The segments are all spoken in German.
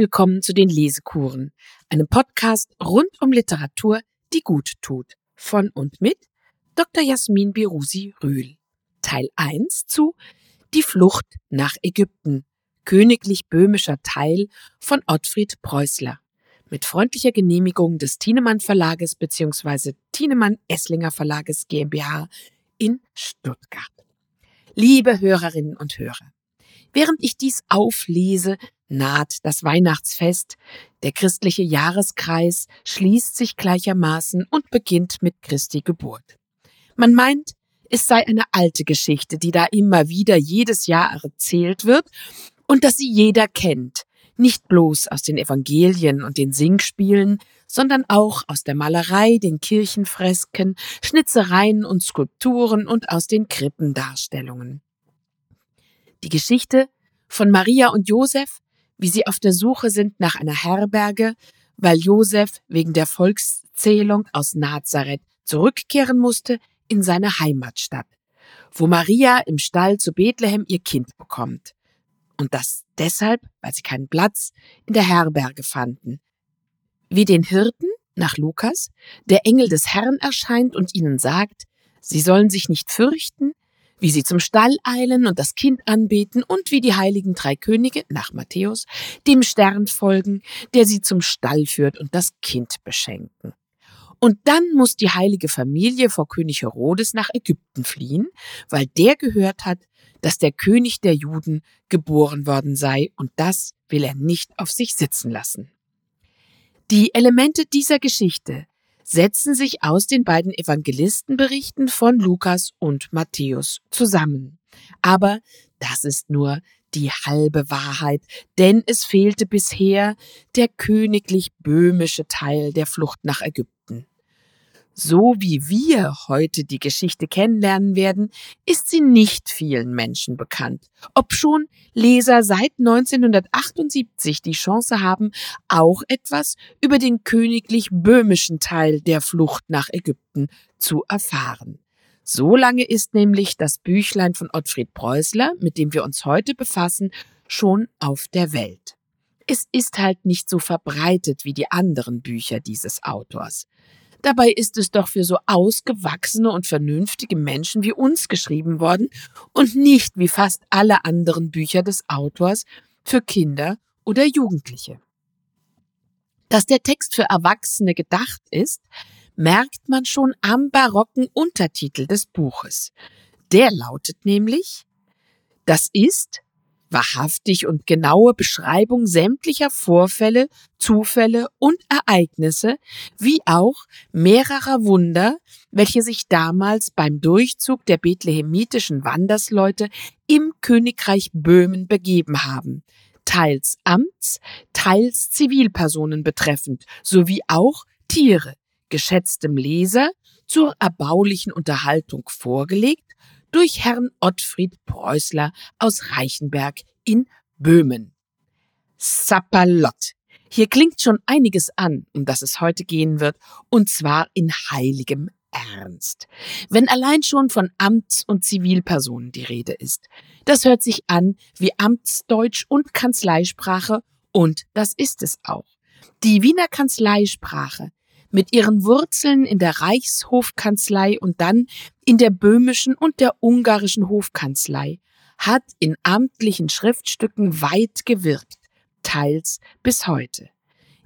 Willkommen zu den Lesekuren, einem Podcast rund um Literatur, die gut tut. Von und mit Dr. Jasmin Birusi Rühl. Teil 1 zu Die Flucht nach Ägypten, königlich böhmischer Teil von Ottfried Preußler. Mit freundlicher Genehmigung des Thienemann Verlages bzw. Thienemann Esslinger Verlages GmbH in Stuttgart. Liebe Hörerinnen und Hörer, während ich dies auflese, naht das Weihnachtsfest, der christliche Jahreskreis schließt sich gleichermaßen und beginnt mit Christi Geburt. Man meint, es sei eine alte Geschichte, die da immer wieder jedes Jahr erzählt wird und dass sie jeder kennt, nicht bloß aus den Evangelien und den Singspielen, sondern auch aus der Malerei, den Kirchenfresken, Schnitzereien und Skulpturen und aus den Krippendarstellungen. Die Geschichte von Maria und Josef wie sie auf der Suche sind nach einer Herberge, weil Josef wegen der Volkszählung aus Nazareth zurückkehren musste in seine Heimatstadt, wo Maria im Stall zu Bethlehem ihr Kind bekommt. Und das deshalb, weil sie keinen Platz in der Herberge fanden. Wie den Hirten, nach Lukas, der Engel des Herrn erscheint und ihnen sagt, sie sollen sich nicht fürchten, wie sie zum Stall eilen und das Kind anbeten und wie die heiligen drei Könige nach Matthäus dem Stern folgen, der sie zum Stall führt und das Kind beschenken. Und dann muss die heilige Familie vor König Herodes nach Ägypten fliehen, weil der gehört hat, dass der König der Juden geboren worden sei, und das will er nicht auf sich sitzen lassen. Die Elemente dieser Geschichte setzen sich aus den beiden Evangelistenberichten von Lukas und Matthäus zusammen. Aber das ist nur die halbe Wahrheit, denn es fehlte bisher der königlich böhmische Teil der Flucht nach Ägypten. So wie wir heute die Geschichte kennenlernen werden, ist sie nicht vielen Menschen bekannt, obschon Leser seit 1978 die Chance haben, auch etwas über den königlich böhmischen Teil der Flucht nach Ägypten zu erfahren. So lange ist nämlich das Büchlein von Ottfried Preußler, mit dem wir uns heute befassen, schon auf der Welt. Es ist halt nicht so verbreitet wie die anderen Bücher dieses Autors. Dabei ist es doch für so ausgewachsene und vernünftige Menschen wie uns geschrieben worden und nicht wie fast alle anderen Bücher des Autors für Kinder oder Jugendliche. Dass der Text für Erwachsene gedacht ist, merkt man schon am barocken Untertitel des Buches. Der lautet nämlich, das ist wahrhaftig und genaue Beschreibung sämtlicher Vorfälle, Zufälle und Ereignisse, wie auch mehrerer Wunder, welche sich damals beim Durchzug der bethlehemitischen Wandersleute im Königreich Böhmen begeben haben, teils Amts, teils Zivilpersonen betreffend, sowie auch Tiere, geschätztem Leser zur erbaulichen Unterhaltung vorgelegt durch Herrn Ottfried Preußler aus Reichenberg in Böhmen. Sapperlott. Hier klingt schon einiges an, um das es heute gehen wird, und zwar in heiligem Ernst. Wenn allein schon von Amts- und Zivilpersonen die Rede ist. Das hört sich an wie Amtsdeutsch und Kanzleisprache, und das ist es auch. Die Wiener Kanzleisprache mit ihren Wurzeln in der Reichshofkanzlei und dann in der böhmischen und der ungarischen Hofkanzlei, hat in amtlichen Schriftstücken weit gewirkt, teils bis heute.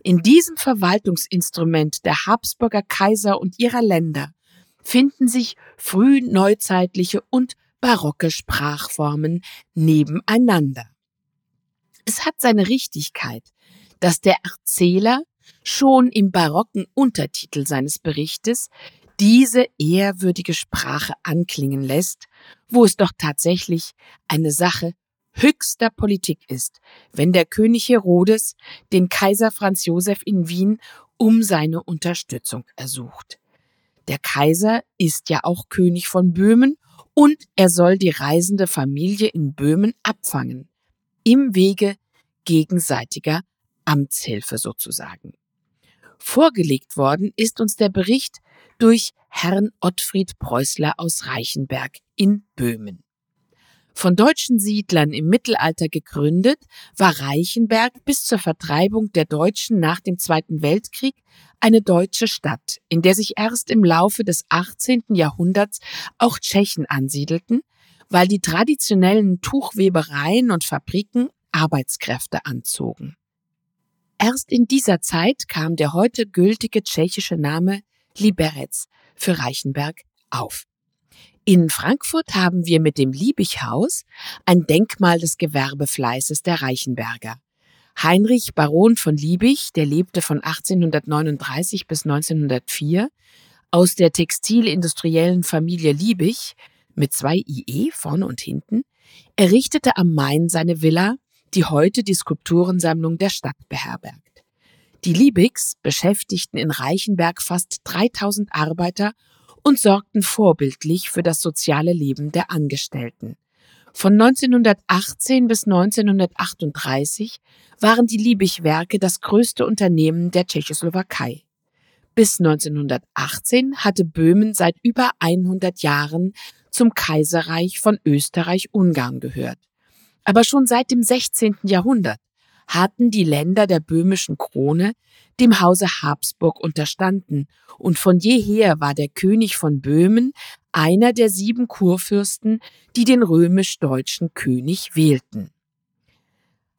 In diesem Verwaltungsinstrument der Habsburger Kaiser und ihrer Länder finden sich frühneuzeitliche und barocke Sprachformen nebeneinander. Es hat seine Richtigkeit, dass der Erzähler schon im barocken Untertitel seines Berichtes diese ehrwürdige Sprache anklingen lässt, wo es doch tatsächlich eine Sache höchster Politik ist, wenn der König Herodes den Kaiser Franz Josef in Wien um seine Unterstützung ersucht. Der Kaiser ist ja auch König von Böhmen und er soll die reisende Familie in Böhmen abfangen, im Wege gegenseitiger Amtshilfe sozusagen. Vorgelegt worden ist uns der Bericht durch Herrn Ottfried Preußler aus Reichenberg in Böhmen. Von deutschen Siedlern im Mittelalter gegründet, war Reichenberg bis zur Vertreibung der Deutschen nach dem Zweiten Weltkrieg eine deutsche Stadt, in der sich erst im Laufe des 18. Jahrhunderts auch Tschechen ansiedelten, weil die traditionellen Tuchwebereien und Fabriken Arbeitskräfte anzogen. Erst in dieser Zeit kam der heute gültige tschechische Name Liberec für Reichenberg auf. In Frankfurt haben wir mit dem Liebighaus ein Denkmal des Gewerbefleißes der Reichenberger. Heinrich Baron von Liebig, der lebte von 1839 bis 1904, aus der textilindustriellen Familie Liebig mit zwei IE vorne und hinten, errichtete am Main seine Villa, die heute die Skulpturensammlung der Stadt beherbergt. Die Liebigs beschäftigten in Reichenberg fast 3000 Arbeiter und sorgten vorbildlich für das soziale Leben der Angestellten. Von 1918 bis 1938 waren die Liebig-Werke das größte Unternehmen der Tschechoslowakei. Bis 1918 hatte Böhmen seit über 100 Jahren zum Kaiserreich von Österreich-Ungarn gehört. Aber schon seit dem 16. Jahrhundert hatten die Länder der böhmischen Krone dem Hause Habsburg unterstanden, und von jeher war der König von Böhmen einer der sieben Kurfürsten, die den römisch-deutschen König wählten.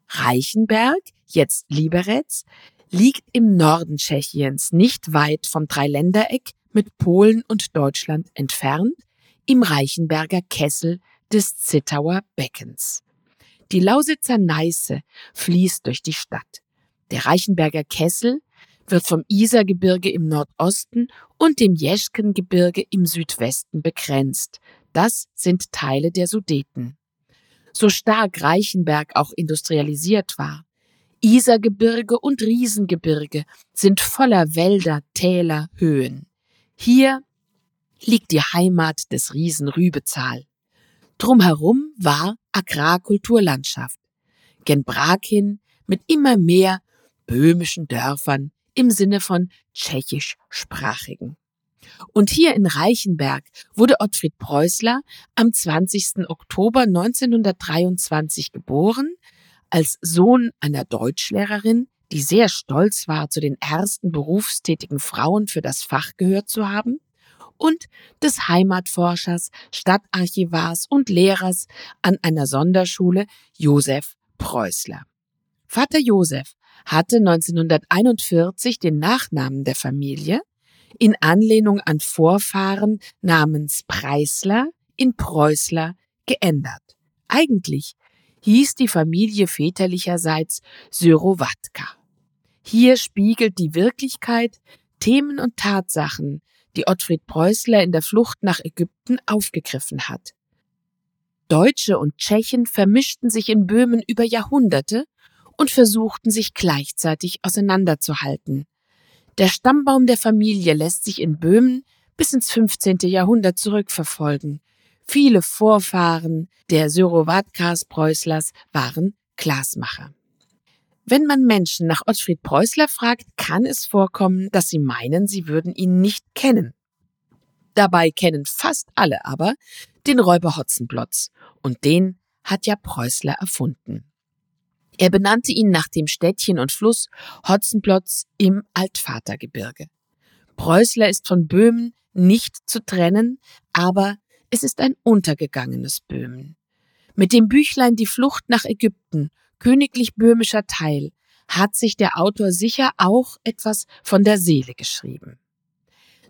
Reichenberg, jetzt Liberec, liegt im Norden Tschechiens, nicht weit vom Dreiländereck mit Polen und Deutschland entfernt, im Reichenberger Kessel des Zittauer Beckens. Die Lausitzer Neiße fließt durch die Stadt. Der Reichenberger Kessel wird vom Isergebirge im Nordosten und dem Jeschkengebirge im Südwesten begrenzt. Das sind Teile der Sudeten. So stark Reichenberg auch industrialisiert war, Isergebirge und Riesengebirge sind voller Wälder, Täler, Höhen. Hier liegt die Heimat des Riesen Rübezahl. Drumherum war Agrarkulturlandschaft. Gen Prag hin mit immer mehr böhmischen Dörfern im Sinne von tschechischsprachigen. Und hier in Reichenberg wurde Ottfried Preußler am 20. Oktober 1923 geboren, als Sohn einer Deutschlehrerin, die sehr stolz war, zu den ersten berufstätigen Frauen für das Fach gehört zu haben, und des Heimatforschers, Stadtarchivars und Lehrers an einer Sonderschule Josef Preußler. Vater Josef hatte 1941 den Nachnamen der Familie in Anlehnung an Vorfahren namens Preisler in Preußler geändert. Eigentlich hieß die Familie väterlicherseits Syrowatka. Hier spiegelt die Wirklichkeit Themen und Tatsachen die Ottfried Preußler in der Flucht nach Ägypten aufgegriffen hat. Deutsche und Tschechen vermischten sich in Böhmen über Jahrhunderte und versuchten sich gleichzeitig auseinanderzuhalten. Der Stammbaum der Familie lässt sich in Böhmen bis ins 15. Jahrhundert zurückverfolgen. Viele Vorfahren der Syrowatkas Preußlers waren Glasmacher. Wenn man Menschen nach Ottfried Preußler fragt, kann es vorkommen, dass sie meinen, sie würden ihn nicht kennen. Dabei kennen fast alle aber den Räuber Hotzenplotz und den hat ja Preußler erfunden. Er benannte ihn nach dem Städtchen und Fluss Hotzenplotz im Altvatergebirge. Preußler ist von Böhmen nicht zu trennen, aber es ist ein untergegangenes Böhmen. Mit dem Büchlein Die Flucht nach Ägypten königlich böhmischer Teil hat sich der Autor sicher auch etwas von der Seele geschrieben.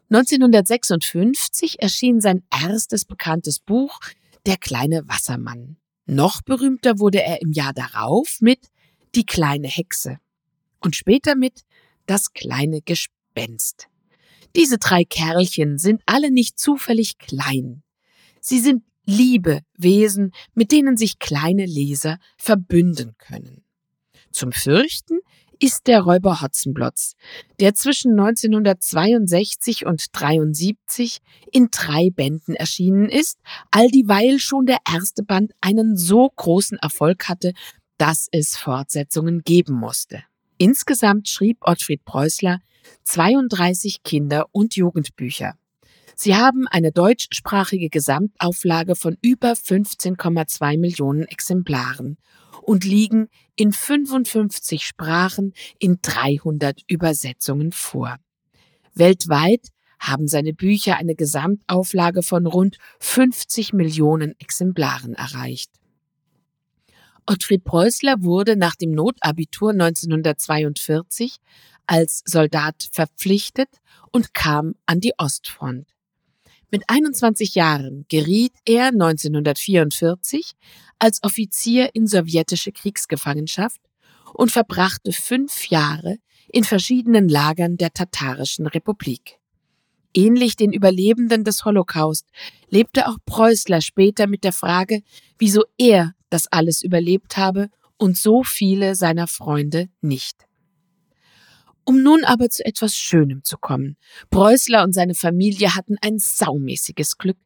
1956 erschien sein erstes bekanntes Buch Der kleine Wassermann. Noch berühmter wurde er im Jahr darauf mit Die kleine Hexe und später mit Das kleine Gespenst. Diese drei Kerlchen sind alle nicht zufällig klein. Sie sind liebe Wesen, mit denen sich kleine Leser verbünden können. Zum Fürchten ist der Räuber Hotzenblotz, der zwischen 1962 und 73 in drei Bänden erschienen ist, all dieweil schon der erste Band einen so großen Erfolg hatte, dass es Fortsetzungen geben musste. Insgesamt schrieb Ottfried Preußler 32 Kinder- und Jugendbücher. Sie haben eine deutschsprachige Gesamtauflage von über 15,2 Millionen Exemplaren und liegen in 55 Sprachen in 300 Übersetzungen vor. Weltweit haben seine Bücher eine Gesamtauflage von rund 50 Millionen Exemplaren erreicht. Ottfried Preußler wurde nach dem Notabitur 1942 als Soldat verpflichtet und kam an die Ostfront. Mit 21 Jahren geriet er 1944 als Offizier in sowjetische Kriegsgefangenschaft und verbrachte fünf Jahre in verschiedenen Lagern der Tatarischen Republik. Ähnlich den Überlebenden des Holocaust lebte auch Preußler später mit der Frage, wieso er das alles überlebt habe und so viele seiner Freunde nicht. Um nun aber zu etwas Schönem zu kommen. Preußler und seine Familie hatten ein saumäßiges Glück,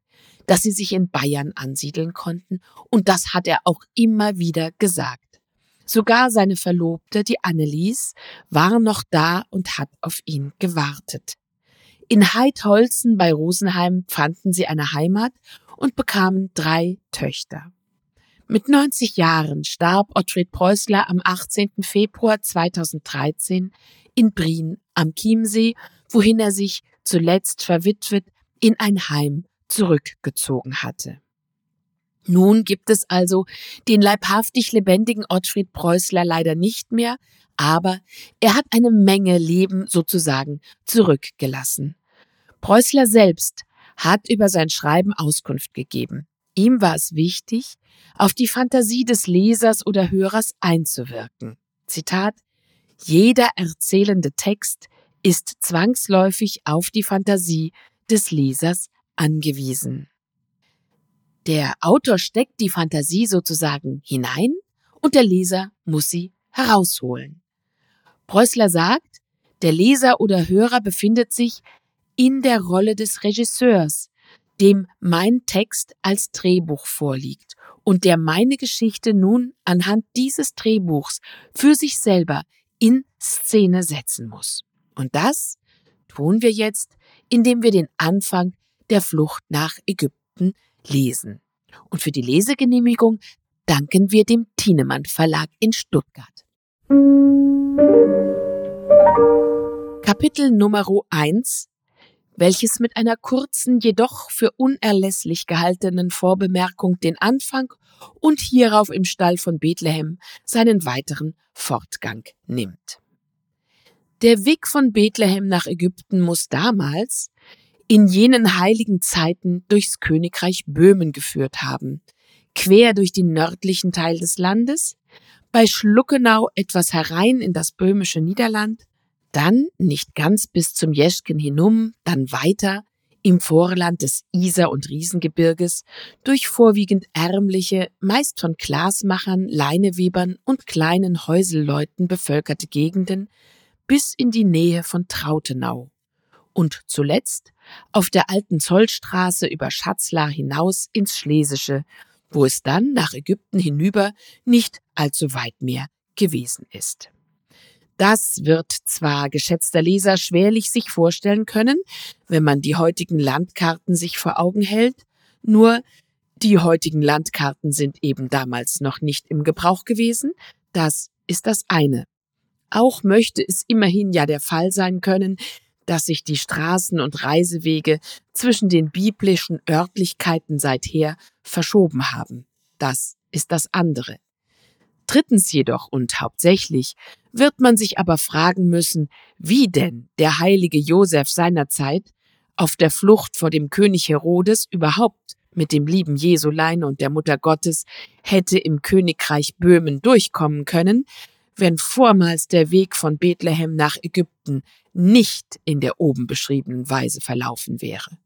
dass sie sich in Bayern ansiedeln konnten, und das hat er auch immer wieder gesagt. Sogar seine Verlobte, die Annelies, war noch da und hat auf ihn gewartet. In Heidholzen bei Rosenheim fanden sie eine Heimat und bekamen drei Töchter. Mit 90 Jahren starb Ottfried Preußler am 18. Februar 2013 in Brien am Chiemsee, wohin er sich zuletzt verwitwet in ein Heim zurückgezogen hatte. Nun gibt es also den leibhaftig lebendigen Ottfried Preußler leider nicht mehr, aber er hat eine Menge Leben sozusagen zurückgelassen. Preußler selbst hat über sein Schreiben Auskunft gegeben. Ihm war es wichtig, auf die Fantasie des Lesers oder Hörers einzuwirken. Zitat Jeder erzählende Text ist zwangsläufig auf die Fantasie des Lesers angewiesen. Der Autor steckt die Fantasie sozusagen hinein und der Leser muss sie herausholen. Preußler sagt, der Leser oder Hörer befindet sich in der Rolle des Regisseurs, dem mein Text als Drehbuch vorliegt und der meine Geschichte nun anhand dieses Drehbuchs für sich selber in Szene setzen muss. Und das tun wir jetzt, indem wir den Anfang der Flucht nach Ägypten lesen. Und für die Lesegenehmigung danken wir dem Thienemann Verlag in Stuttgart. Kapitel Nummer 1 welches mit einer kurzen, jedoch für unerlässlich gehaltenen Vorbemerkung den Anfang und hierauf im Stall von Bethlehem seinen weiteren Fortgang nimmt. Der Weg von Bethlehem nach Ägypten muss damals in jenen heiligen Zeiten durchs Königreich Böhmen geführt haben, quer durch den nördlichen Teil des Landes, bei Schluckenau etwas herein in das böhmische Niederland, dann nicht ganz bis zum Jeschken hinum, dann weiter im Vorland des Isar- und Riesengebirges durch vorwiegend ärmliche, meist von Glasmachern, Leinewebern und kleinen Häuselleuten bevölkerte Gegenden bis in die Nähe von Trautenau und zuletzt auf der alten Zollstraße über Schatzlar hinaus ins Schlesische, wo es dann nach Ägypten hinüber nicht allzu weit mehr gewesen ist. Das wird zwar geschätzter Leser schwerlich sich vorstellen können, wenn man die heutigen Landkarten sich vor Augen hält, nur die heutigen Landkarten sind eben damals noch nicht im Gebrauch gewesen, das ist das eine. Auch möchte es immerhin ja der Fall sein können, dass sich die Straßen und Reisewege zwischen den biblischen Örtlichkeiten seither verschoben haben. Das ist das andere. Drittens jedoch und hauptsächlich wird man sich aber fragen müssen, wie denn der heilige Josef seinerzeit auf der Flucht vor dem König Herodes überhaupt mit dem lieben Jesulein und der Mutter Gottes hätte im Königreich Böhmen durchkommen können, wenn vormals der Weg von Bethlehem nach Ägypten nicht in der oben beschriebenen Weise verlaufen wäre.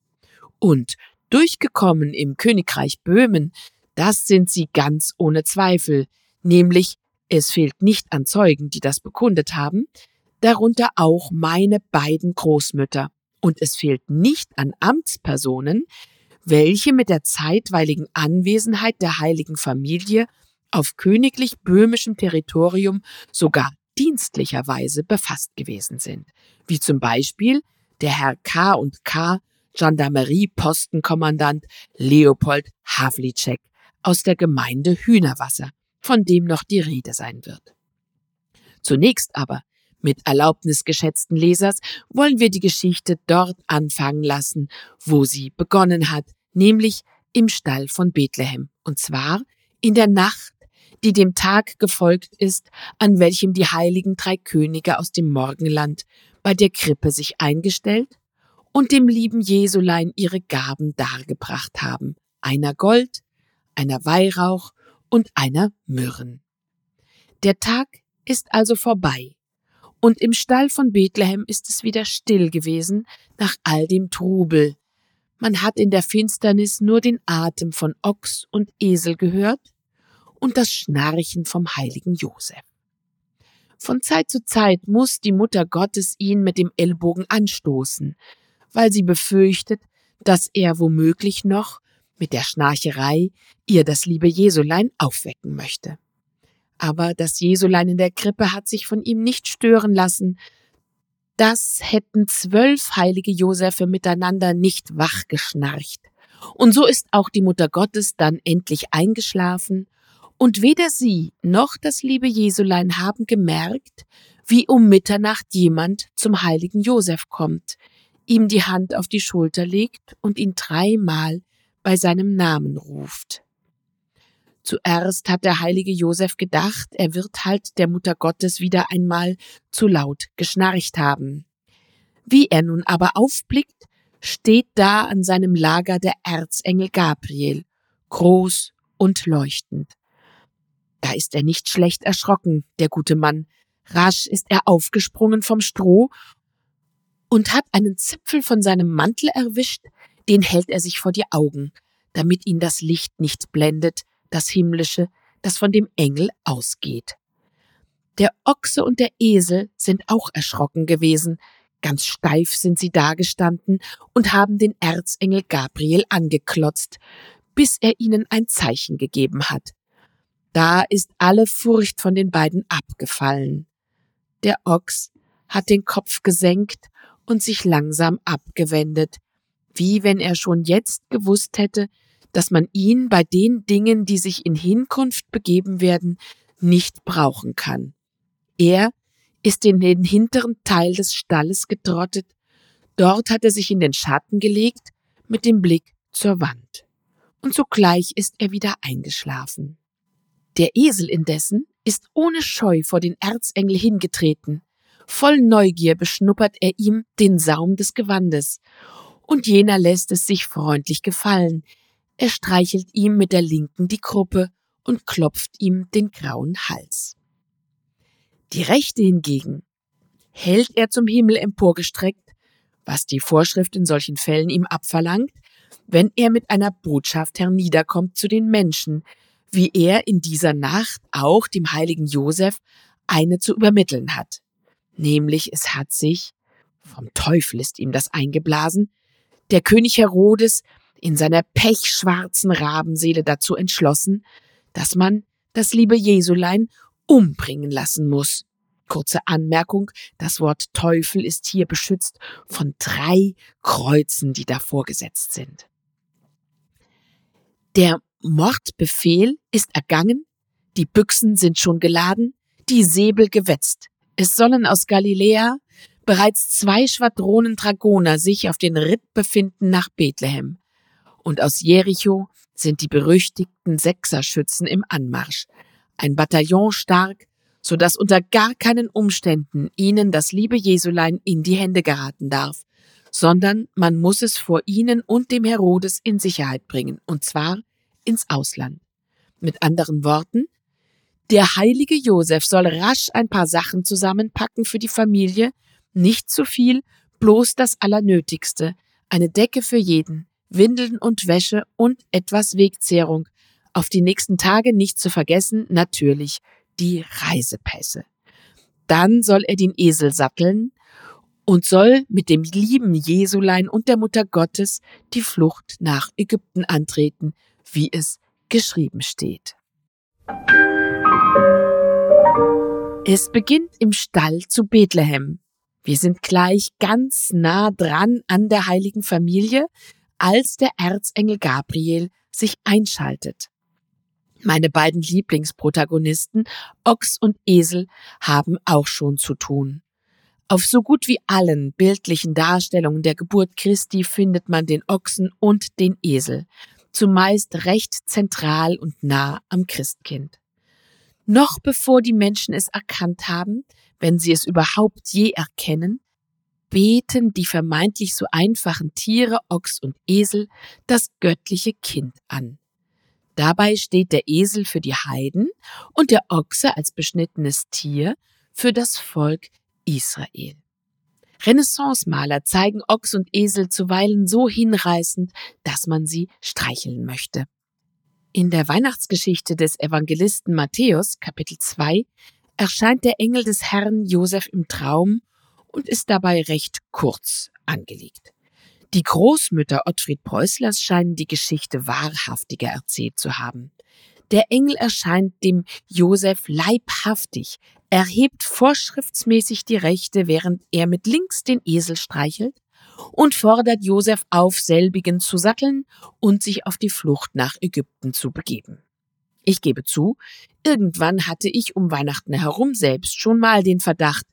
Und durchgekommen im Königreich Böhmen, das sind sie ganz ohne Zweifel, nämlich es fehlt nicht an Zeugen, die das bekundet haben, darunter auch meine beiden Großmütter, und es fehlt nicht an Amtspersonen, welche mit der zeitweiligen Anwesenheit der heiligen Familie auf königlich böhmischem Territorium sogar dienstlicherweise befasst gewesen sind, wie zum Beispiel der Herr K. und K., Gendarmerie-Postenkommandant Leopold Havlicek aus der Gemeinde Hühnerwasser, von dem noch die Rede sein wird. Zunächst aber, mit Erlaubnis geschätzten Lesers, wollen wir die Geschichte dort anfangen lassen, wo sie begonnen hat, nämlich im Stall von Bethlehem, und zwar in der Nacht, die dem Tag gefolgt ist, an welchem die heiligen drei Könige aus dem Morgenland bei der Krippe sich eingestellt und dem lieben Jesulein ihre Gaben dargebracht haben, einer Gold, einer Weihrauch und einer Myrrhen. Der Tag ist also vorbei, und im Stall von Bethlehem ist es wieder still gewesen nach all dem Trubel. Man hat in der Finsternis nur den Atem von Ochs und Esel gehört und das Schnarchen vom heiligen Josef. Von Zeit zu Zeit muss die Mutter Gottes ihn mit dem Ellbogen anstoßen, weil sie befürchtet, dass er womöglich noch mit der Schnarcherei ihr das liebe Jesulein aufwecken möchte. Aber das Jesulein in der Krippe hat sich von ihm nicht stören lassen. Das hätten zwölf heilige Josephe miteinander nicht wach geschnarcht. Und so ist auch die Mutter Gottes dann endlich eingeschlafen, und weder sie noch das liebe Jesulein haben gemerkt, wie um Mitternacht jemand zum heiligen Josef kommt, ihm die Hand auf die Schulter legt und ihn dreimal bei seinem Namen ruft. Zuerst hat der heilige Josef gedacht, er wird halt der Mutter Gottes wieder einmal zu laut geschnarcht haben. Wie er nun aber aufblickt, steht da an seinem Lager der Erzengel Gabriel, groß und leuchtend. Da ist er nicht schlecht erschrocken, der gute Mann. Rasch ist er aufgesprungen vom Stroh und hat einen Zipfel von seinem Mantel erwischt, den hält er sich vor die Augen, damit ihn das Licht nicht blendet, das himmlische, das von dem Engel ausgeht. Der Ochse und der Esel sind auch erschrocken gewesen, ganz steif sind sie dagestanden und haben den Erzengel Gabriel angeklotzt, bis er ihnen ein Zeichen gegeben hat. Da ist alle Furcht von den beiden abgefallen. Der Ochs hat den Kopf gesenkt und sich langsam abgewendet, wie wenn er schon jetzt gewusst hätte, dass man ihn bei den Dingen, die sich in Hinkunft begeben werden, nicht brauchen kann. Er ist in den hinteren Teil des Stalles getrottet, dort hat er sich in den Schatten gelegt, mit dem Blick zur Wand. Und sogleich ist er wieder eingeschlafen. Der Esel indessen ist ohne Scheu vor den Erzengel hingetreten, Voll Neugier beschnuppert er ihm den Saum des Gewandes, und jener lässt es sich freundlich gefallen. Er streichelt ihm mit der linken die Kruppe und klopft ihm den grauen Hals. Die rechte hingegen hält er zum Himmel emporgestreckt, was die Vorschrift in solchen Fällen ihm abverlangt, wenn er mit einer Botschaft herniederkommt zu den Menschen, wie er in dieser Nacht auch dem heiligen Josef eine zu übermitteln hat nämlich es hat sich, vom Teufel ist ihm das eingeblasen, der König Herodes in seiner pechschwarzen Rabenseele dazu entschlossen, dass man das liebe Jesulein umbringen lassen muss. Kurze Anmerkung, das Wort Teufel ist hier beschützt von drei Kreuzen, die davor gesetzt sind. Der Mordbefehl ist ergangen, die Büchsen sind schon geladen, die Säbel gewetzt. Es sollen aus Galiläa bereits zwei Schwadronen Dragoner sich auf den Ritt befinden nach Bethlehem. Und aus Jericho sind die berüchtigten Sechserschützen im Anmarsch. Ein Bataillon stark, so dass unter gar keinen Umständen ihnen das liebe Jesulein in die Hände geraten darf, sondern man muss es vor ihnen und dem Herodes in Sicherheit bringen, und zwar ins Ausland. Mit anderen Worten, der heilige Josef soll rasch ein paar Sachen zusammenpacken für die Familie, nicht zu viel, bloß das Allernötigste, eine Decke für jeden, Windeln und Wäsche und etwas Wegzehrung. Auf die nächsten Tage nicht zu vergessen, natürlich die Reisepässe. Dann soll er den Esel satteln und soll mit dem lieben Jesulein und der Mutter Gottes die Flucht nach Ägypten antreten, wie es geschrieben steht. Es beginnt im Stall zu Bethlehem. Wir sind gleich ganz nah dran an der heiligen Familie, als der Erzengel Gabriel sich einschaltet. Meine beiden Lieblingsprotagonisten, Ochs und Esel, haben auch schon zu tun. Auf so gut wie allen bildlichen Darstellungen der Geburt Christi findet man den Ochsen und den Esel, zumeist recht zentral und nah am Christkind. Noch bevor die Menschen es erkannt haben, wenn sie es überhaupt je erkennen, beten die vermeintlich so einfachen Tiere Ochs und Esel das göttliche Kind an. Dabei steht der Esel für die Heiden und der Ochse als beschnittenes Tier für das Volk Israel. Renaissance-Maler zeigen Ochs und Esel zuweilen so hinreißend, dass man sie streicheln möchte. In der Weihnachtsgeschichte des Evangelisten Matthäus, Kapitel 2, erscheint der Engel des Herrn Josef im Traum und ist dabei recht kurz angelegt. Die Großmütter Ottfried Preußlers scheinen die Geschichte wahrhaftiger erzählt zu haben. Der Engel erscheint dem Josef leibhaftig, erhebt vorschriftsmäßig die Rechte, während er mit links den Esel streichelt und fordert Josef auf, selbigen zu satteln und sich auf die Flucht nach Ägypten zu begeben. Ich gebe zu, irgendwann hatte ich um Weihnachten herum selbst schon mal den Verdacht,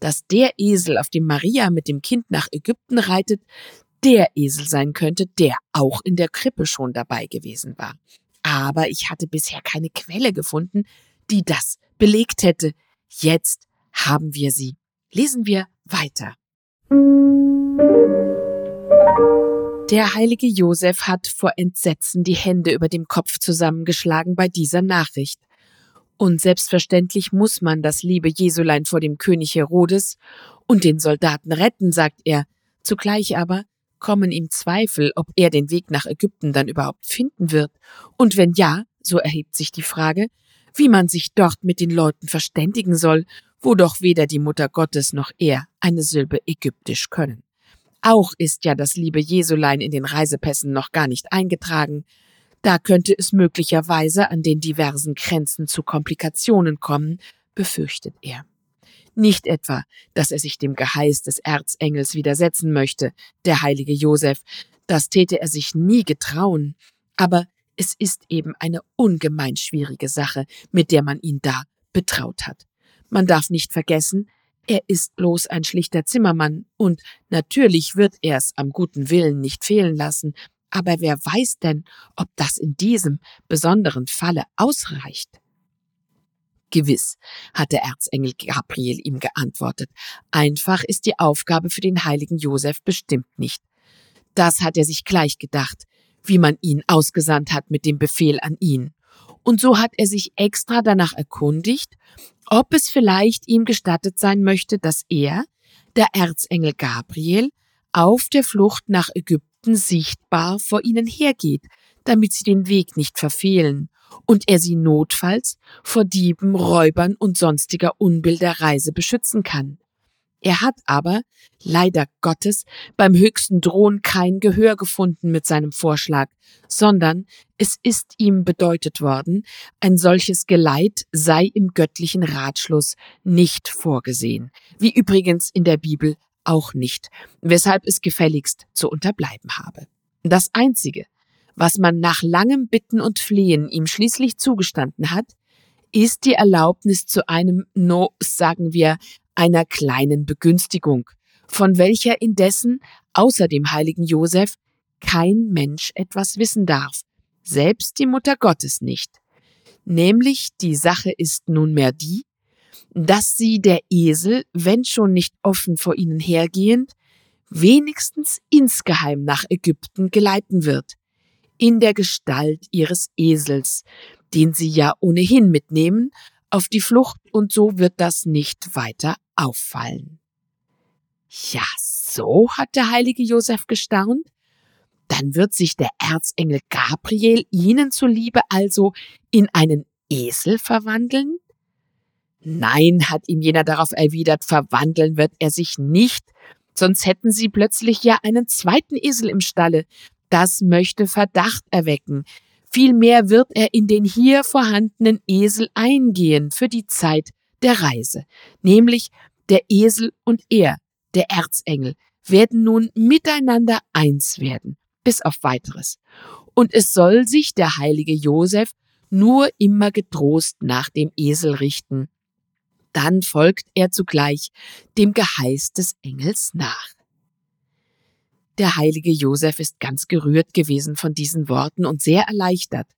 dass der Esel, auf dem Maria mit dem Kind nach Ägypten reitet, der Esel sein könnte, der auch in der Krippe schon dabei gewesen war. Aber ich hatte bisher keine Quelle gefunden, die das belegt hätte. Jetzt haben wir sie. Lesen wir weiter. Der heilige Josef hat vor Entsetzen die Hände über dem Kopf zusammengeschlagen bei dieser Nachricht. Und selbstverständlich muss man das liebe Jesulein vor dem König Herodes und den Soldaten retten, sagt er. Zugleich aber kommen ihm Zweifel, ob er den Weg nach Ägypten dann überhaupt finden wird. Und wenn ja, so erhebt sich die Frage, wie man sich dort mit den Leuten verständigen soll, wo doch weder die Mutter Gottes noch er eine Silbe ägyptisch können. Auch ist ja das liebe Jesulein in den Reisepässen noch gar nicht eingetragen, da könnte es möglicherweise an den diversen Grenzen zu Komplikationen kommen, befürchtet er. Nicht etwa, dass er sich dem Geheiß des Erzengels widersetzen möchte, der heilige Josef, das täte er sich nie getrauen, aber es ist eben eine ungemein schwierige Sache, mit der man ihn da betraut hat. Man darf nicht vergessen, er ist bloß ein schlichter Zimmermann, und natürlich wird er's am guten Willen nicht fehlen lassen, aber wer weiß denn, ob das in diesem besonderen Falle ausreicht? Gewiss, hat der Erzengel Gabriel ihm geantwortet. Einfach ist die Aufgabe für den heiligen Josef bestimmt nicht. Das hat er sich gleich gedacht, wie man ihn ausgesandt hat mit dem Befehl an ihn. Und so hat er sich extra danach erkundigt, ob es vielleicht ihm gestattet sein möchte, dass er, der Erzengel Gabriel, auf der Flucht nach Ägypten sichtbar vor ihnen hergeht, damit sie den Weg nicht verfehlen und er sie notfalls vor Dieben, Räubern und sonstiger Unbill der Reise beschützen kann. Er hat aber, leider Gottes, beim höchsten Drohn kein Gehör gefunden mit seinem Vorschlag, sondern es ist ihm bedeutet worden, ein solches Geleit sei im göttlichen Ratschluss nicht vorgesehen, wie übrigens in der Bibel auch nicht, weshalb es gefälligst zu unterbleiben habe. Das Einzige, was man nach langem Bitten und Flehen ihm schließlich zugestanden hat, ist die Erlaubnis zu einem, no, sagen wir, einer kleinen Begünstigung, von welcher indessen außer dem heiligen Josef kein Mensch etwas wissen darf, selbst die Mutter Gottes nicht. Nämlich die Sache ist nunmehr die, dass sie der Esel, wenn schon nicht offen vor ihnen hergehend, wenigstens insgeheim nach Ägypten geleiten wird, in der Gestalt ihres Esels, den sie ja ohnehin mitnehmen, auf die Flucht, und so wird das nicht weiter auffallen. Ja, so hat der heilige Josef gestaunt. Dann wird sich der Erzengel Gabriel ihnen zuliebe also in einen Esel verwandeln? Nein, hat ihm jener darauf erwidert, verwandeln wird er sich nicht, sonst hätten sie plötzlich ja einen zweiten Esel im Stalle. Das möchte Verdacht erwecken. Vielmehr wird er in den hier vorhandenen Esel eingehen für die Zeit der Reise, nämlich der Esel und er der Erzengel werden nun miteinander eins werden, bis auf weiteres. Und es soll sich der heilige Josef nur immer getrost nach dem Esel richten. Dann folgt er zugleich dem Geheiß des Engels nach. Der heilige Josef ist ganz gerührt gewesen von diesen Worten und sehr erleichtert.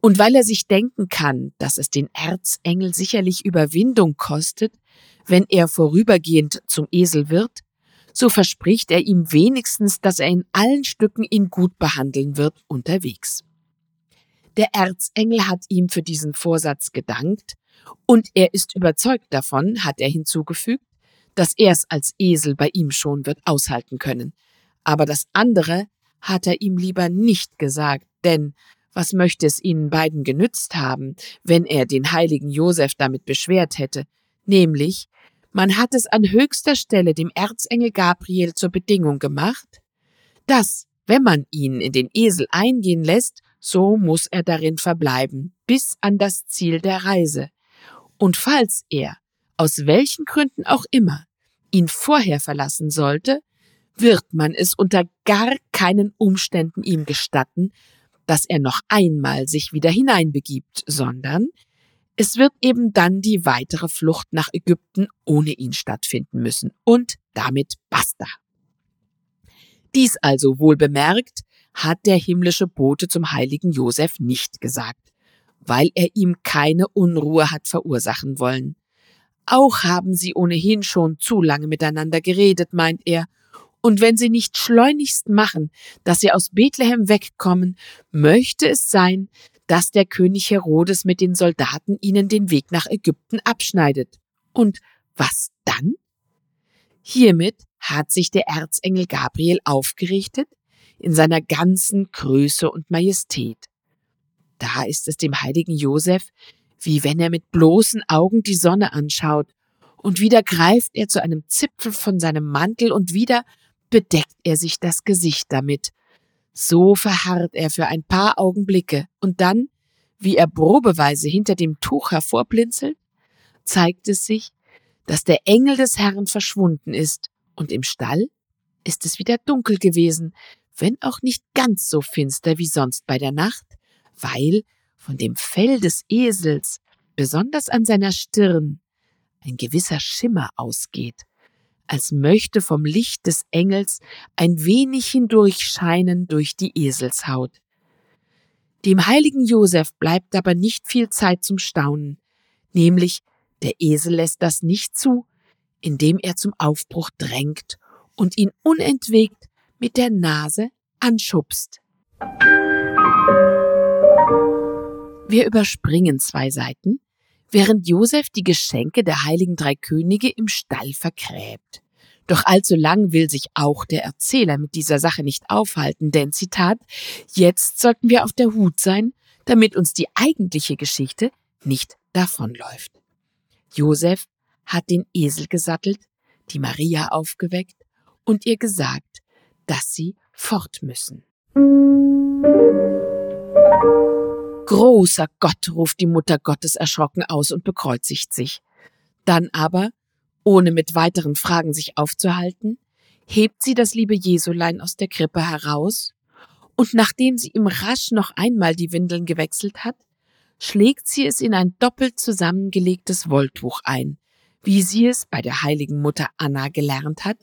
Und weil er sich denken kann, dass es den Erzengel sicherlich Überwindung kostet, wenn er vorübergehend zum Esel wird, so verspricht er ihm wenigstens, dass er in allen Stücken ihn gut behandeln wird unterwegs. Der Erzengel hat ihm für diesen Vorsatz gedankt, und er ist überzeugt davon, hat er hinzugefügt, dass er es als Esel bei ihm schon wird aushalten können. Aber das andere hat er ihm lieber nicht gesagt, denn was möchte es ihnen beiden genützt haben, wenn er den heiligen Josef damit beschwert hätte, nämlich, man hat es an höchster Stelle dem Erzengel Gabriel zur Bedingung gemacht, dass, wenn man ihn in den Esel eingehen lässt, so muss er darin verbleiben, bis an das Ziel der Reise. Und falls er, aus welchen Gründen auch immer, ihn vorher verlassen sollte, wird man es unter gar keinen Umständen ihm gestatten, dass er noch einmal sich wieder hineinbegibt, sondern es wird eben dann die weitere Flucht nach Ägypten ohne ihn stattfinden müssen. Und damit basta. Dies also wohl bemerkt, hat der himmlische Bote zum heiligen Josef nicht gesagt, weil er ihm keine Unruhe hat verursachen wollen. Auch haben sie ohnehin schon zu lange miteinander geredet, meint er, und wenn sie nicht schleunigst machen, dass sie aus Bethlehem wegkommen, möchte es sein, dass der König Herodes mit den Soldaten ihnen den Weg nach Ägypten abschneidet. Und was dann? Hiermit hat sich der Erzengel Gabriel aufgerichtet in seiner ganzen Größe und Majestät. Da ist es dem heiligen Josef, wie wenn er mit bloßen Augen die Sonne anschaut, und wieder greift er zu einem Zipfel von seinem Mantel und wieder bedeckt er sich das Gesicht damit, so verharrt er für ein paar Augenblicke und dann, wie er probeweise hinter dem Tuch hervorblinzelt, zeigt es sich, dass der Engel des Herrn verschwunden ist und im Stall ist es wieder dunkel gewesen, wenn auch nicht ganz so finster wie sonst bei der Nacht, weil von dem Fell des Esels, besonders an seiner Stirn, ein gewisser Schimmer ausgeht, als möchte vom Licht des Engels ein wenig hindurchscheinen durch die Eselshaut. Dem heiligen Josef bleibt aber nicht viel Zeit zum Staunen, nämlich der Esel lässt das nicht zu, indem er zum Aufbruch drängt und ihn unentwegt mit der Nase anschubst. Wir überspringen zwei Seiten, während Josef die Geschenke der heiligen drei Könige im Stall vergräbt. Doch allzu lang will sich auch der Erzähler mit dieser Sache nicht aufhalten, denn Zitat, jetzt sollten wir auf der Hut sein, damit uns die eigentliche Geschichte nicht davonläuft. Josef hat den Esel gesattelt, die Maria aufgeweckt und ihr gesagt, dass sie fort müssen. Großer Gott, ruft die Mutter Gottes erschrocken aus und bekreuzigt sich. Dann aber, ohne mit weiteren Fragen sich aufzuhalten, hebt sie das liebe Jesulein aus der Krippe heraus, und nachdem sie ihm rasch noch einmal die Windeln gewechselt hat, schlägt sie es in ein doppelt zusammengelegtes Wolltuch ein, wie sie es bei der heiligen Mutter Anna gelernt hat,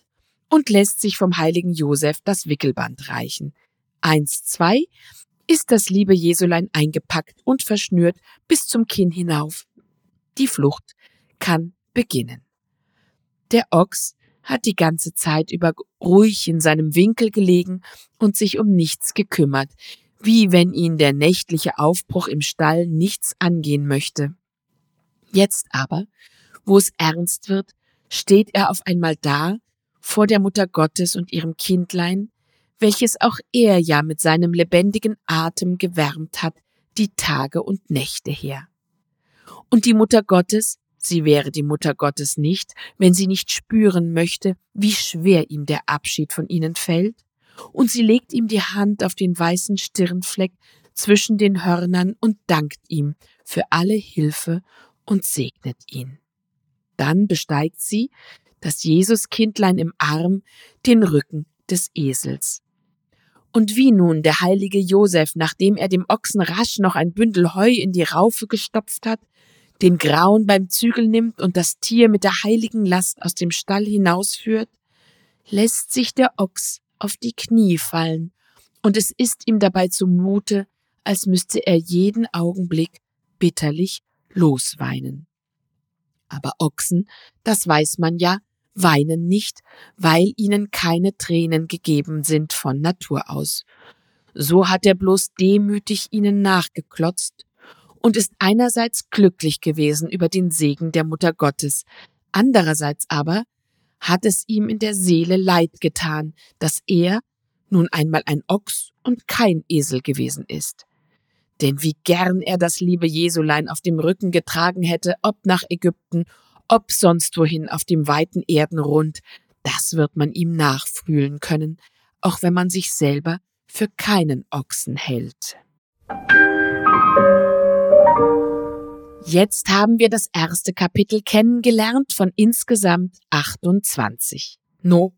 und lässt sich vom heiligen Josef das Wickelband reichen. Eins, zwei, ist das liebe Jesulein eingepackt und verschnürt bis zum Kinn hinauf. Die Flucht kann beginnen. Der Ochs hat die ganze Zeit über ruhig in seinem Winkel gelegen und sich um nichts gekümmert, wie wenn ihn der nächtliche Aufbruch im Stall nichts angehen möchte. Jetzt aber, wo es ernst wird, steht er auf einmal da, vor der Mutter Gottes und ihrem Kindlein, welches auch er ja mit seinem lebendigen Atem gewärmt hat, die Tage und Nächte her. Und die Mutter Gottes, sie wäre die Mutter Gottes nicht, wenn sie nicht spüren möchte, wie schwer ihm der Abschied von ihnen fällt, und sie legt ihm die Hand auf den weißen Stirnfleck zwischen den Hörnern und dankt ihm für alle Hilfe und segnet ihn. Dann besteigt sie, das Jesuskindlein im Arm, den Rücken des Esels. Und wie nun der heilige Josef, nachdem er dem Ochsen rasch noch ein Bündel Heu in die Raufe gestopft hat, den Grauen beim Zügel nimmt und das Tier mit der heiligen Last aus dem Stall hinausführt, lässt sich der Ochs auf die Knie fallen, und es ist ihm dabei zumute, als müsste er jeden Augenblick bitterlich losweinen. Aber Ochsen, das weiß man ja, weinen nicht, weil ihnen keine Tränen gegeben sind von Natur aus. So hat er bloß demütig ihnen nachgeklotzt und ist einerseits glücklich gewesen über den Segen der Mutter Gottes, andererseits aber hat es ihm in der Seele leid getan, dass er nun einmal ein Ochs und kein Esel gewesen ist. Denn wie gern er das liebe Jesulein auf dem Rücken getragen hätte, ob nach Ägypten, ob sonst wohin auf dem weiten Erdenrund, das wird man ihm nachfühlen können, auch wenn man sich selber für keinen Ochsen hält. Jetzt haben wir das erste Kapitel kennengelernt von insgesamt 28. No,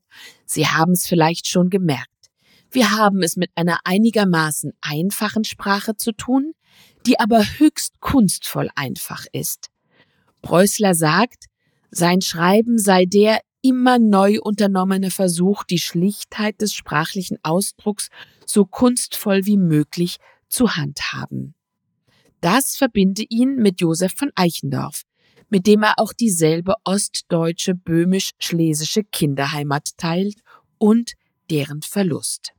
Sie haben es vielleicht schon gemerkt. Wir haben es mit einer einigermaßen einfachen Sprache zu tun, die aber höchst kunstvoll einfach ist. Preußler sagt, sein Schreiben sei der immer neu unternommene Versuch, die Schlichtheit des sprachlichen Ausdrucks so kunstvoll wie möglich zu handhaben. Das verbinde ihn mit Josef von Eichendorff, mit dem er auch dieselbe ostdeutsche böhmisch-schlesische Kinderheimat teilt und deren Verlust.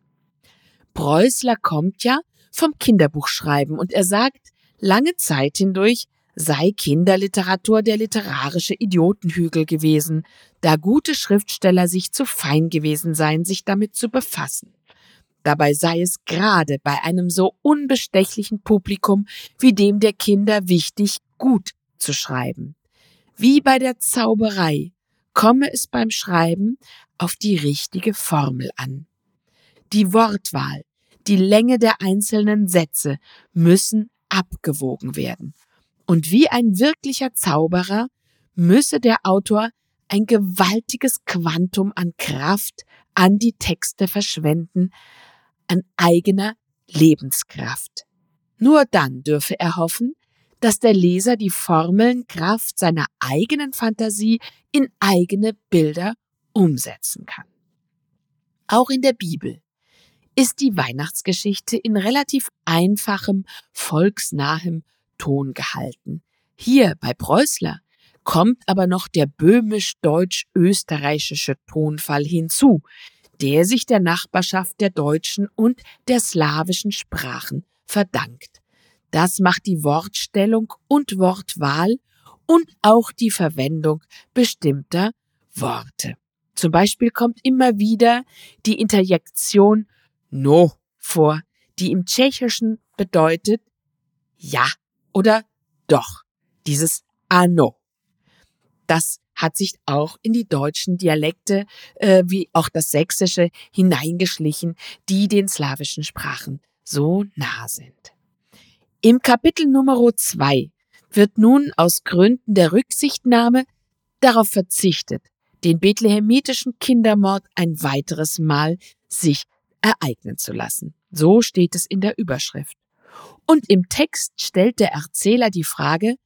Preußler kommt ja vom Kinderbuchschreiben und er sagt, lange Zeit hindurch sei Kinderliteratur der literarische Idiotenhügel gewesen, da gute Schriftsteller sich zu fein gewesen seien, sich damit zu befassen. Dabei sei es gerade bei einem so unbestechlichen Publikum wie dem der Kinder wichtig, gut zu schreiben. Wie bei der Zauberei komme es beim Schreiben auf die richtige Formel an. Die Wortwahl, die Länge der einzelnen Sätze müssen abgewogen werden. Und wie ein wirklicher Zauberer müsse der Autor ein gewaltiges Quantum an Kraft an die Texte verschwenden, an eigener Lebenskraft. Nur dann dürfe er hoffen, dass der Leser die Formeln Kraft seiner eigenen Fantasie in eigene Bilder umsetzen kann. Auch in der Bibel ist die Weihnachtsgeschichte in relativ einfachem, volksnahem Ton gehalten. Hier bei Preußler kommt aber noch der böhmisch-deutsch-österreichische Tonfall hinzu, der sich der Nachbarschaft der deutschen und der slawischen Sprachen verdankt. Das macht die Wortstellung und Wortwahl und auch die Verwendung bestimmter Worte. Zum Beispiel kommt immer wieder die Interjektion no vor, die im Tschechischen bedeutet ja oder doch. Dieses ano. Das hat sich auch in die deutschen Dialekte äh, wie auch das Sächsische hineingeschlichen, die den slawischen Sprachen so nah sind. Im Kapitel Nummer zwei wird nun aus Gründen der Rücksichtnahme darauf verzichtet, den bethlehemitischen Kindermord ein weiteres Mal sich ereignen zu lassen. So steht es in der Überschrift. Und im Text stellt der Erzähler die Frage,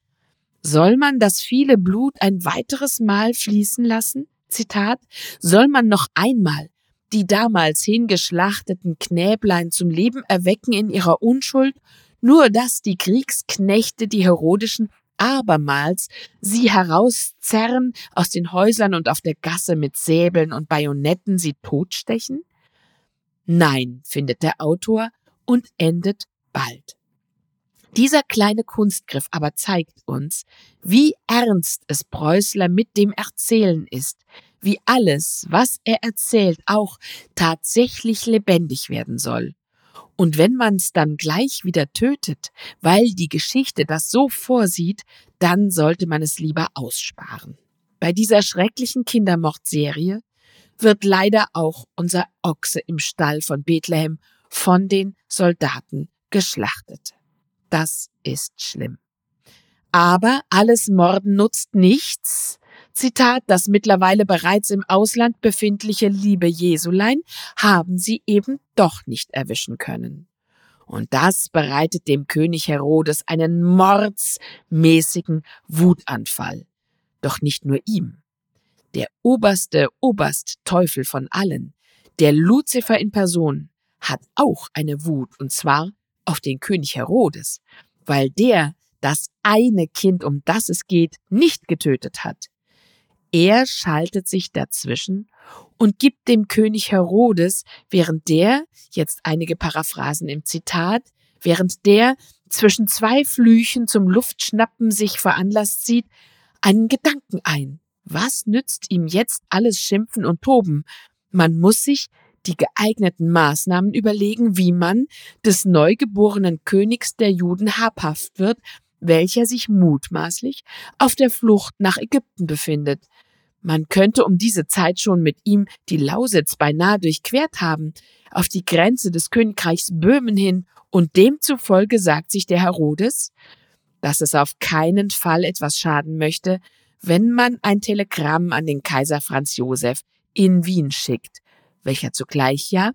soll man das viele Blut ein weiteres Mal fließen lassen? Zitat, soll man noch einmal die damals hingeschlachteten Knäblein zum Leben erwecken in ihrer Unschuld, nur dass die Kriegsknechte, die Herodischen, abermals sie herauszerren aus den Häusern und auf der Gasse mit Säbeln und Bajonetten sie totstechen? Nein, findet der Autor und endet bald. Dieser kleine Kunstgriff aber zeigt uns, wie ernst es Preußler mit dem Erzählen ist, wie alles, was er erzählt, auch tatsächlich lebendig werden soll. Und wenn man es dann gleich wieder tötet, weil die Geschichte das so vorsieht, dann sollte man es lieber aussparen. Bei dieser schrecklichen Kindermordserie wird leider auch unser Ochse im Stall von Bethlehem von den Soldaten geschlachtet. Das ist schlimm. Aber alles Morden nutzt nichts, Zitat, das mittlerweile bereits im Ausland befindliche liebe Jesulein haben sie eben doch nicht erwischen können. Und das bereitet dem König Herodes einen mordsmäßigen Wutanfall. Doch nicht nur ihm. Der oberste Oberstteufel von allen, der Luzifer in Person, hat auch eine Wut, und zwar auf den König Herodes, weil der das eine Kind, um das es geht, nicht getötet hat. Er schaltet sich dazwischen und gibt dem König Herodes, während der, jetzt einige Paraphrasen im Zitat, während der zwischen zwei Flüchen zum Luftschnappen sich veranlasst sieht, einen Gedanken ein. Was nützt ihm jetzt alles Schimpfen und Toben? Man muss sich die geeigneten Maßnahmen überlegen, wie man des neugeborenen Königs der Juden habhaft wird, welcher sich mutmaßlich auf der Flucht nach Ägypten befindet. Man könnte um diese Zeit schon mit ihm die Lausitz beinahe durchquert haben, auf die Grenze des Königreichs Böhmen hin, und demzufolge sagt sich der Herodes, dass es auf keinen Fall etwas schaden möchte, wenn man ein Telegramm an den Kaiser Franz Josef in Wien schickt, welcher zugleich ja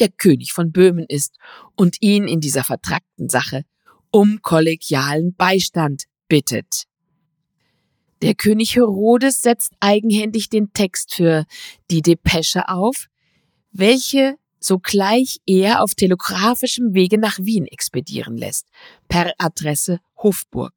der König von Böhmen ist und ihn in dieser vertrackten Sache um kollegialen Beistand bittet. Der König Herodes setzt eigenhändig den Text für die Depesche auf, welche sogleich er auf telegrafischem Wege nach Wien expedieren lässt, per Adresse Hofburg.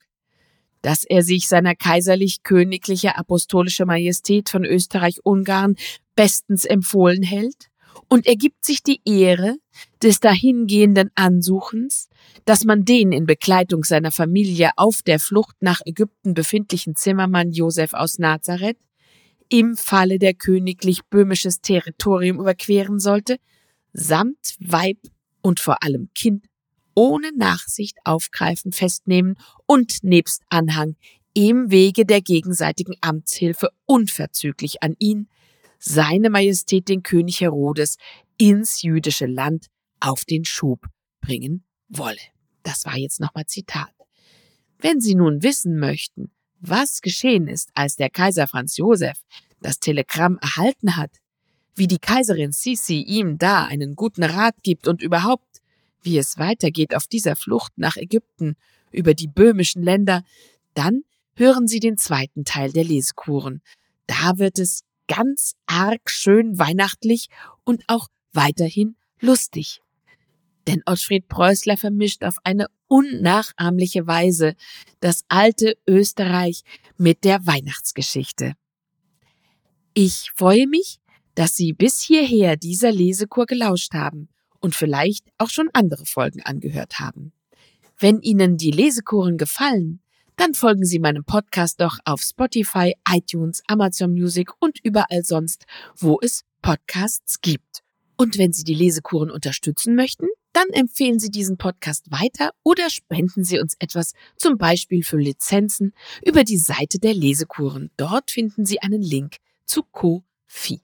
Dass er sich seiner kaiserlich-königliche apostolische Majestät von Österreich-Ungarn bestens empfohlen hält. Und er gibt sich die Ehre des dahingehenden Ansuchens, dass man den in Begleitung seiner Familie auf der Flucht nach Ägypten befindlichen Zimmermann Josef aus Nazareth im Falle der königlich böhmisches Territorium überqueren sollte, samt Weib und vor allem Kind ohne Nachsicht aufgreifen, festnehmen und nebst Anhang im Wege der gegenseitigen Amtshilfe unverzüglich an ihn, seine Majestät den König Herodes, ins jüdische Land auf den Schub bringen wolle. Das war jetzt nochmal Zitat. Wenn Sie nun wissen möchten, was geschehen ist, als der Kaiser Franz Josef das Telegramm erhalten hat, wie die Kaiserin Sisi ihm da einen guten Rat gibt und überhaupt, wie es weitergeht auf dieser Flucht nach Ägypten über die böhmischen Länder, dann hören Sie den zweiten Teil der Lesekuren. Da wird es ganz arg schön weihnachtlich und auch weiterhin lustig. Denn Ottfried Preußler vermischt auf eine unnachahmliche Weise das alte Österreich mit der Weihnachtsgeschichte. Ich freue mich, dass Sie bis hierher dieser Lesekur gelauscht haben und vielleicht auch schon andere Folgen angehört haben. Wenn Ihnen die Lesekuren gefallen, dann folgen Sie meinem Podcast doch auf Spotify, iTunes, Amazon Music und überall sonst, wo es Podcasts gibt. Und wenn Sie die Lesekuren unterstützen möchten, dann empfehlen Sie diesen Podcast weiter oder spenden Sie uns etwas, zum Beispiel für Lizenzen, über die Seite der Lesekuren. Dort finden Sie einen Link zu Ko-Fi.